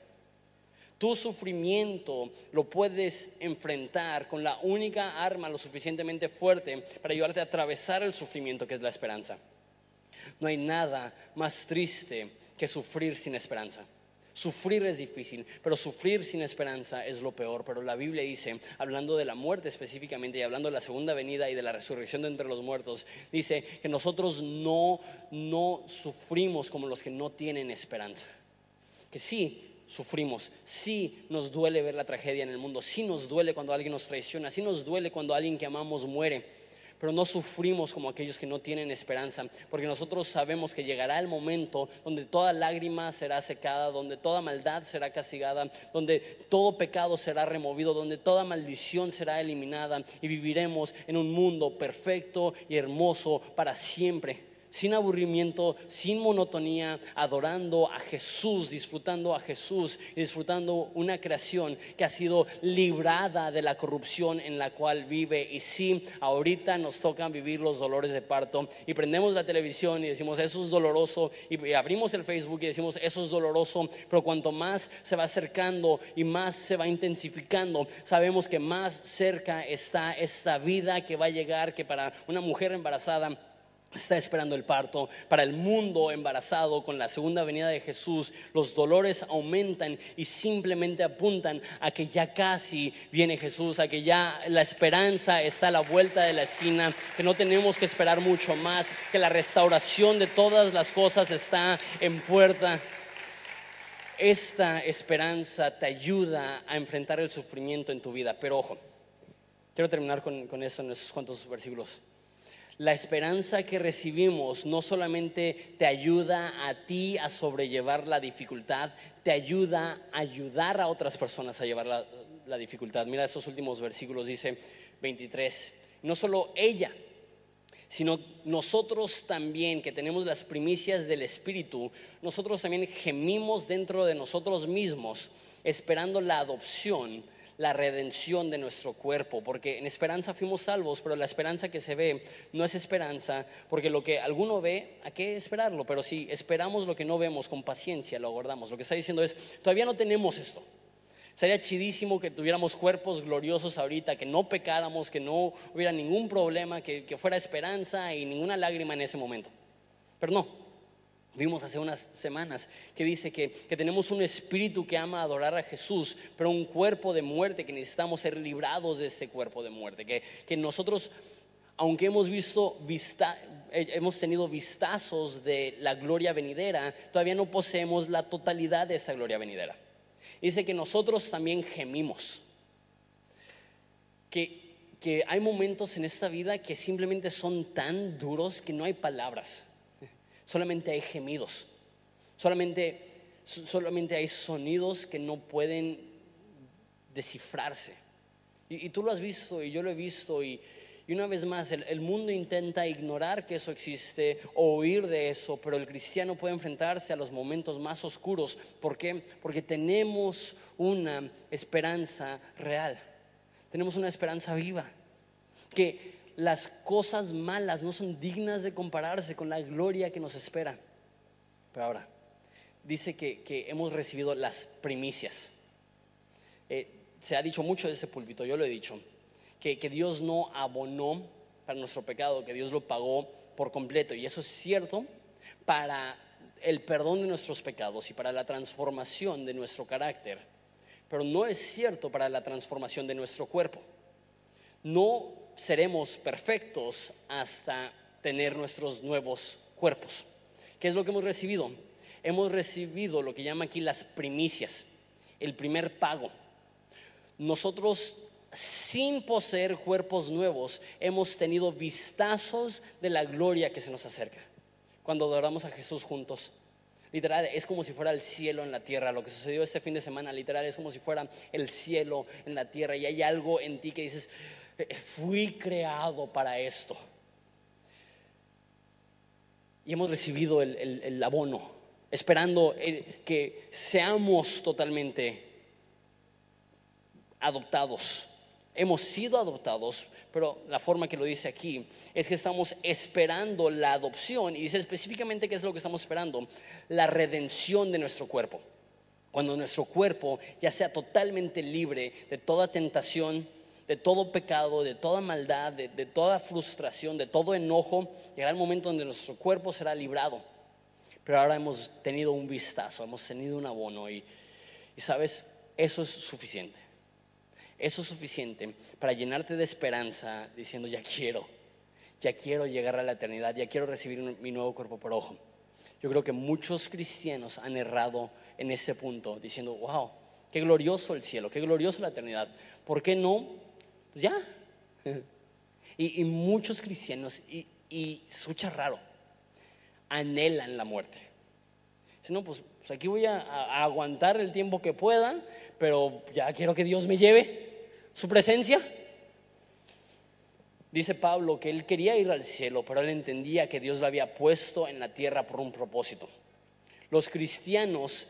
Tu sufrimiento lo puedes enfrentar con la única arma lo suficientemente fuerte para ayudarte a atravesar el sufrimiento que es la esperanza. No hay nada más triste que sufrir sin esperanza. Sufrir es difícil, pero sufrir sin esperanza es lo peor. Pero la Biblia dice, hablando de la muerte específicamente y hablando de la segunda venida y de la resurrección de entre los muertos, dice que nosotros no, no sufrimos como los que no tienen esperanza. Que sí, sufrimos, sí nos duele ver la tragedia en el mundo, sí nos duele cuando alguien nos traiciona, sí nos duele cuando alguien que amamos muere, pero no sufrimos como aquellos que no tienen esperanza, porque nosotros sabemos que llegará el momento donde toda lágrima será secada, donde toda maldad será castigada, donde todo pecado será removido, donde toda maldición será eliminada y viviremos en un mundo perfecto y hermoso para siempre sin aburrimiento, sin monotonía, adorando a Jesús, disfrutando a Jesús y disfrutando una creación que ha sido librada de la corrupción en la cual vive. Y sí, ahorita nos tocan vivir los dolores de parto y prendemos la televisión y decimos, eso es doloroso, y abrimos el Facebook y decimos, eso es doloroso, pero cuanto más se va acercando y más se va intensificando, sabemos que más cerca está esta vida que va a llegar, que para una mujer embarazada, está esperando el parto. Para el mundo embarazado con la segunda venida de Jesús, los dolores aumentan y simplemente apuntan a que ya casi viene Jesús, a que ya la esperanza está a la vuelta de la esquina, que no tenemos que esperar mucho más, que la restauración de todas las cosas está en puerta. Esta esperanza te ayuda a enfrentar el sufrimiento en tu vida. Pero ojo, quiero terminar con, con esto en estos cuantos versículos. La esperanza que recibimos no solamente te ayuda a ti a sobrellevar la dificultad, te ayuda a ayudar a otras personas a llevar la, dificultad. Mira esos últimos versículos, dice 23. No solo ella, sino nosotros también que tenemos las primicias del Espíritu, nosotros también gemimos dentro de nosotros mismos, esperando la adopción la redención de nuestro cuerpo, porque en esperanza fuimos salvos, pero la esperanza que se ve no es esperanza, porque lo que alguno ve, ¿a qué esperarlo? Pero si esperamos lo que no vemos con paciencia, lo aguardamos. Lo que está diciendo es, todavía no tenemos esto, Sería chidísimo que tuviéramos cuerpos gloriosos ahorita, que no pecáramos, que no hubiera ningún problema, que, que fuera esperanza y ninguna lágrima en ese momento. Pero no, Vimos hace unas semanas que dice que, que, tenemos un espíritu que ama adorar a Jesús, pero un cuerpo de muerte que necesitamos ser librados de ese cuerpo de muerte. Que, que nosotros, aunque hemos visto vista, eh, hemos tenido vistazos de la gloria venidera, todavía no poseemos la totalidad de esta gloria venidera. Dice que nosotros también gemimos. Que, que hay momentos en esta vida que simplemente son tan duros que no hay palabras solamente hay gemidos, solamente, solamente hay sonidos que no pueden descifrarse. Y, tú lo has visto y yo lo he visto y, una vez más, el, mundo intenta ignorar que eso existe o huir de eso, pero el cristiano puede enfrentarse a los momentos más oscuros. ¿Por qué? Porque tenemos una esperanza real, tenemos una esperanza viva, que las cosas malas no son dignas de compararse con la gloria que nos espera. Pero ahora, dice que, hemos recibido las primicias. Eh, se ha dicho mucho de ese púlpito, yo lo he dicho, que, que Dios no abonó para nuestro pecado, que Dios lo pagó por completo. Y eso es cierto para el perdón de nuestros pecados y para la transformación de nuestro carácter. Pero no es cierto para la transformación de nuestro cuerpo. No seremos perfectos hasta tener nuestros nuevos cuerpos. ¿Qué es lo que hemos recibido? Hemos recibido lo que llama aquí las primicias, el primer pago. Nosotros, sin poseer cuerpos nuevos, hemos tenido vistazos de la gloria que se nos acerca. Cuando adoramos a Jesús juntos, literal, es como si fuera el cielo en la tierra. Lo que sucedió este fin de semana, literal, es como si fuera el cielo en la tierra. Y hay algo en ti que dices, fui creado para esto. Y hemos recibido el, abono, esperando eh, que seamos totalmente adoptados. Hemos sido adoptados, pero la forma que lo dice aquí es que estamos esperando la adopción y dice específicamente qué es lo que estamos esperando, la redención de nuestro cuerpo. Cuando nuestro cuerpo ya sea totalmente libre de toda tentación, de todo pecado, de toda maldad, de, toda frustración, de todo enojo, llegará el momento donde nuestro cuerpo será librado. Pero ahora hemos tenido un vistazo, hemos tenido un abono y, y sabes, eso es suficiente. Eso es suficiente para llenarte de esperanza diciendo, ya quiero, ya quiero llegar a la eternidad, ya quiero recibir mi nuevo cuerpo por ojo. Yo creo que muchos cristianos han errado en ese punto, diciendo, wow, qué glorioso el cielo, qué glorioso la eternidad. ¿Por qué no pues ya. Y, muchos cristianos, y, y, se escucha raro, anhelan la muerte. Dicen, no, pues, pues aquí voy a, aguantar el tiempo que pueda, pero ya quiero que Dios me lleve su presencia. Dice Pablo que él quería ir al cielo, pero él entendía que Dios lo había puesto en la tierra por un propósito. Los cristianos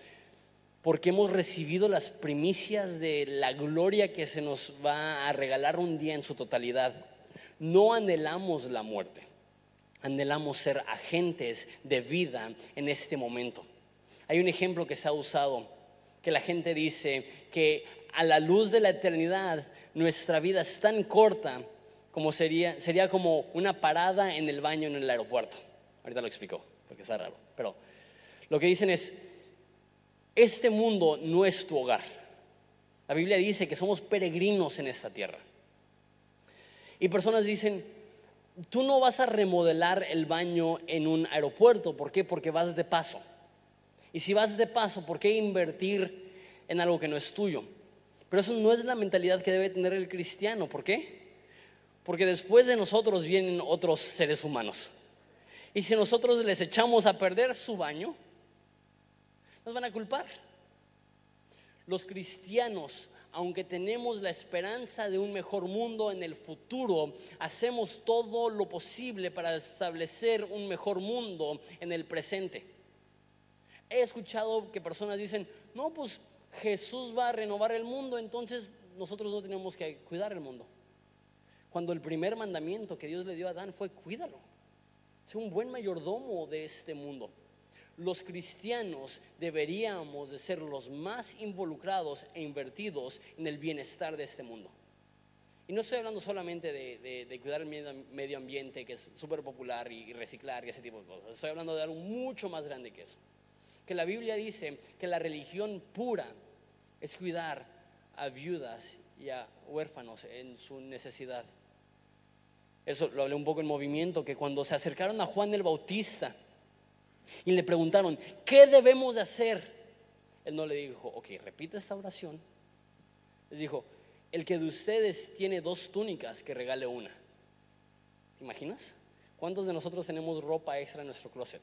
porque hemos recibido las primicias de la gloria que se nos va a regalar un día en su totalidad. No anhelamos la muerte, anhelamos ser agentes de vida en este momento. Hay un ejemplo que se ha usado, que la gente dice que a la luz de la eternidad nuestra vida es tan corta como sería, sería como una parada en el baño en el aeropuerto. Ahorita lo explico, porque está raro. Pero lo que dicen es, este mundo no es tu hogar. La Biblia dice que somos peregrinos en esta tierra. Y personas dicen, tú no vas a remodelar el baño en un aeropuerto. ¿Por qué? Porque vas de paso. Y si vas de paso, ¿por qué invertir en algo que no es tuyo? Pero eso no es la mentalidad que debe tener el cristiano. ¿Por qué? Porque después de nosotros vienen otros seres humanos. Y si nosotros les echamos a perder su baño, nos van a culpar. Los cristianos, aunque tenemos la esperanza de un mejor mundo en el futuro, hacemos todo lo posible para establecer un mejor mundo en el presente. He escuchado que personas dicen, no, pues Jesús va a renovar el mundo, entonces nosotros no tenemos que cuidar el mundo. Cuando el primer mandamiento que Dios le dio a Adán fue cuídalo, sea un buen mayordomo de este mundo. Los cristianos deberíamos de ser los más involucrados e invertidos en el bienestar de este mundo. Y no estoy hablando solamente de, cuidar el medio ambiente, que es súper popular, y, reciclar y ese tipo de cosas. Estoy hablando de algo mucho más grande que eso. Que la Biblia dice que la religión pura es cuidar a viudas y a huérfanos en su necesidad. Eso lo hablé un poco en movimiento, que cuando se acercaron a Juan el Bautista y le preguntaron, ¿qué debemos de hacer? Él no le dijo, ok, repite esta oración. Les dijo, el que de ustedes tiene dos túnicas, que regale una. ¿Te imaginas? ¿Cuántos de nosotros tenemos ropa extra en nuestro closet?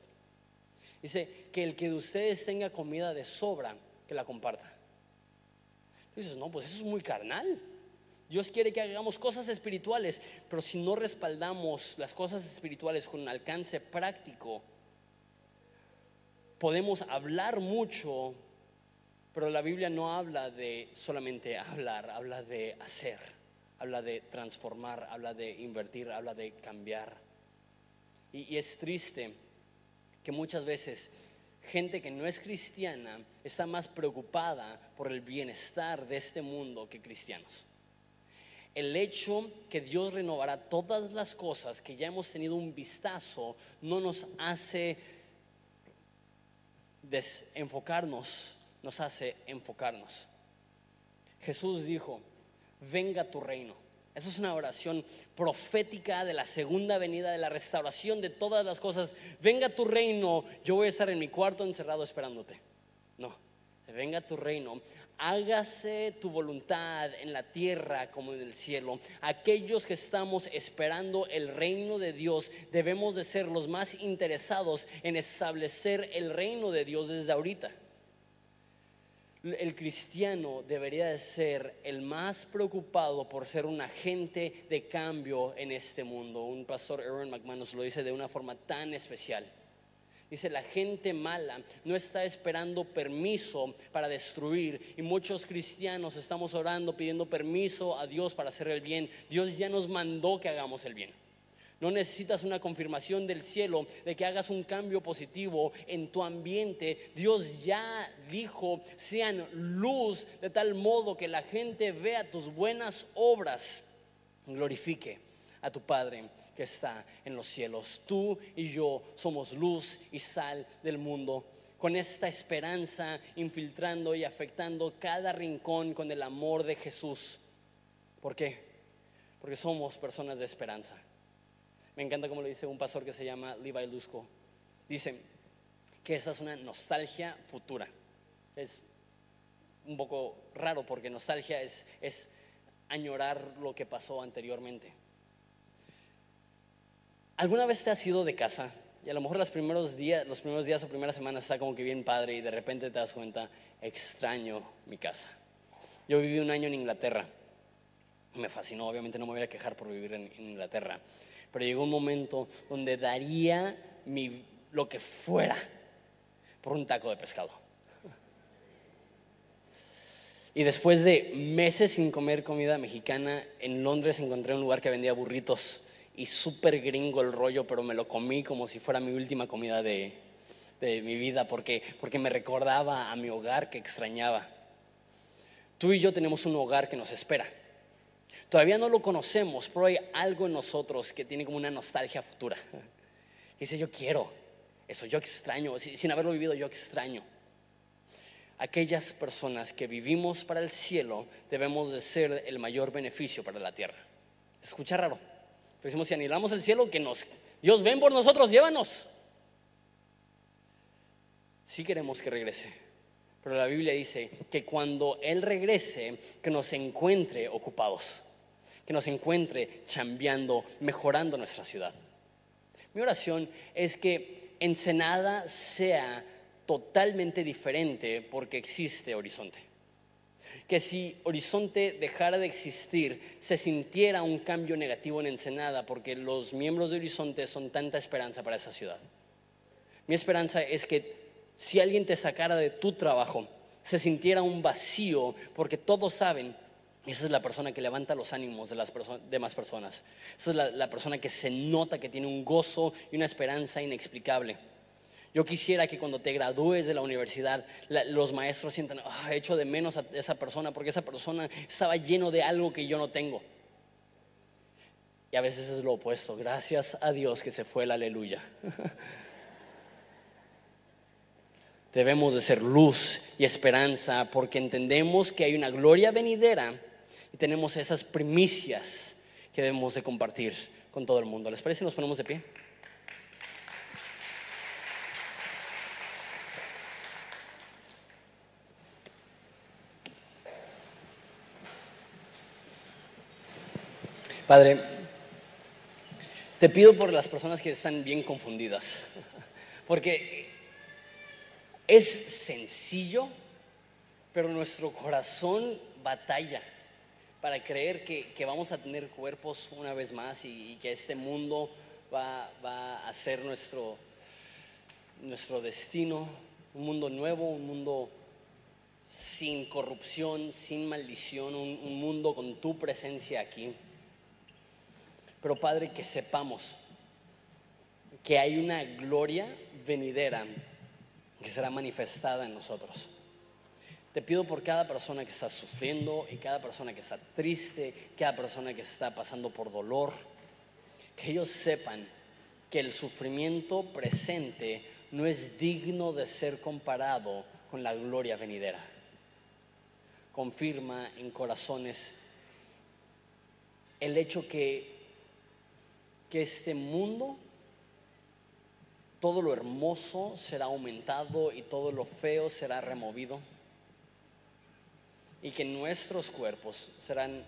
Dice, que el que de ustedes tenga comida de sobra, que la comparta. dices, no, pues eso es muy carnal. Dios quiere que hagamos cosas espirituales, pero si no respaldamos las cosas espirituales con un alcance práctico, podemos hablar mucho, pero la Biblia no habla de solamente hablar, habla de hacer, habla de transformar, habla de invertir, habla de cambiar. Y, es triste que muchas veces gente que no es cristiana está más preocupada por el bienestar de este mundo que cristianos. El hecho que Dios renovará todas las cosas que ya hemos tenido un vistazo no nos hace desenfocarnos, nos hace enfocarnos. Jesús dijo, venga tu reino. Esa es una oración profética de la segunda venida, de la restauración de todas las cosas. Venga tu reino, yo voy a estar en mi cuarto encerrado esperándote. No, venga tu reino hágase tu voluntad en la tierra como en el cielo. Aquellos que estamos esperando el reino de Dios debemos de ser los más interesados en establecer el reino de Dios desde ahorita. El cristiano debería de ser el más preocupado por ser un agente de cambio en este mundo. Un pastor Aaron McManus lo dice de una forma tan especial. Dice, la gente mala no está esperando permiso para destruir. Y muchos cristianos estamos orando, pidiendo permiso a Dios para hacer el bien. Dios ya nos mandó que hagamos el bien. No necesitas una confirmación del cielo de que hagas un cambio positivo en tu ambiente. Dios ya dijo, sean luz de tal modo que la gente vea tus buenas obras, glorifique a tu Padre que está en los cielos. Tú y yo somos luz y sal del mundo, con esta esperanza infiltrando y afectando cada rincón con el amor de Jesús. ¿Por qué? Porque somos personas de esperanza. Me encanta como lo dice un pastor que se llama Levi Lusco. Dice que esa es una nostalgia futura. Es un poco raro porque nostalgia es, es añorar lo que pasó anteriormente. ¿Alguna vez te has ido de casa? Y a lo mejor los primeros días, o primeras semanas está como que bien padre y de repente te das cuenta, extraño mi casa. Yo viví un año en Inglaterra. Me fascinó, obviamente no me voy a quejar por vivir en, Inglaterra. Pero llegó un momento donde daría lo que fuera por un taco de pescado. Y después de meses sin comer comida mexicana, en Londres encontré un lugar que vendía burritos y súper gringo el rollo, pero me lo comí como si fuera mi última comida de, mi vida, porque, porque me recordaba a mi hogar que extrañaba. Tú y yo tenemos un hogar que nos espera. Todavía no lo conocemos, pero hay algo en nosotros que tiene como una nostalgia futura. <laughs> dice, yo quiero eso, yo extraño, sin haberlo vivido, yo extraño. Aquellas personas que vivimos para el cielo debemos de ser el mayor beneficio para la tierra. Escucha raro, decimos, si anhelamos el cielo, que nos, Dios ven por nosotros, llévanos. Sí queremos que regrese, pero la Biblia dice que cuando Él regrese, que nos encuentre ocupados, que nos encuentre chambeando, mejorando nuestra ciudad. Mi oración es que Ensenada sea totalmente diferente porque existe horizonte que si Horizonte dejara de existir, se sintiera un cambio negativo en Ensenada, porque los miembros de Horizonte son tanta esperanza para esa ciudad. Mi esperanza es que si alguien te sacara de tu trabajo, se sintiera un vacío, porque todos saben, esa es la persona que levanta los ánimos de las demás personas. Esa es la persona que se nota que tiene un gozo y una esperanza inexplicable. Yo quisiera que cuando te gradúes de la universidad, los maestros sientan, he hecho de menos a esa persona porque esa persona estaba lleno de algo que yo no tengo. Y a veces es lo opuesto. Gracias a Dios que se fue el aleluya. <laughs> Debemos de ser luz y esperanza porque entendemos que hay una gloria venidera y tenemos esas primicias que debemos de compartir con todo el mundo. ¿Les parece si nos ponemos de pie? Padre, te pido por las personas que están bien confundidas, porque es sencillo, pero nuestro corazón batalla para creer que, vamos a tener cuerpos una vez más y, que este mundo va, a ser nuestro, nuestro destino, un mundo nuevo, un mundo sin corrupción, sin maldición, un mundo con tu presencia aquí. Pero Padre, que sepamos que hay una gloria venidera que será manifestada en nosotros. Te pido por cada persona que está sufriendo y cada persona que está triste, cada persona que está pasando por dolor, que ellos sepan que el sufrimiento presente no es digno de ser comparado con la gloria venidera. Confirma en corazones el hecho que que este mundo, todo lo hermoso será aumentado y todo lo feo será removido. Y que nuestros cuerpos serán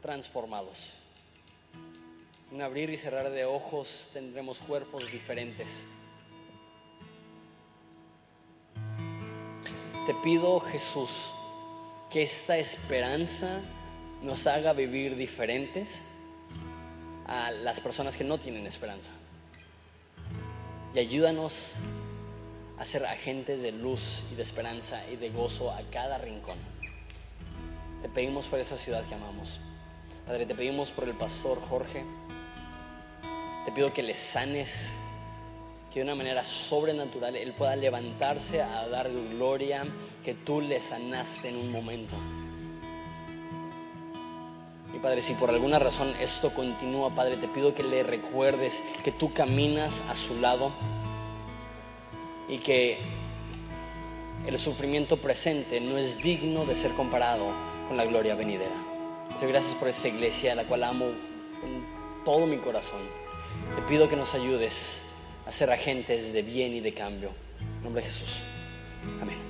transformados. En abrir y cerrar de ojos tendremos cuerpos diferentes. Te pido, Jesús, que esta esperanza nos haga vivir diferentes a las personas que no tienen esperanza. Y ayúdanos a ser agentes de luz y de esperanza y de gozo a cada rincón. Te pedimos por esa ciudad que amamos. Padre, te pedimos por el pastor Jorge. Te pido que le sanes, que de una manera sobrenatural él pueda levantarse a dar gloria que tú le sanaste en un momento. Padre, si por alguna razón esto continúa, Padre, te pido que le recuerdes que tú caminas a su lado y que el sufrimiento presente no es digno de ser comparado con la gloria venidera. Te doy gracias por esta iglesia, la cual amo con todo mi corazón. Te pido que nos ayudes a ser agentes de bien y de cambio. En nombre de Jesús. Amén.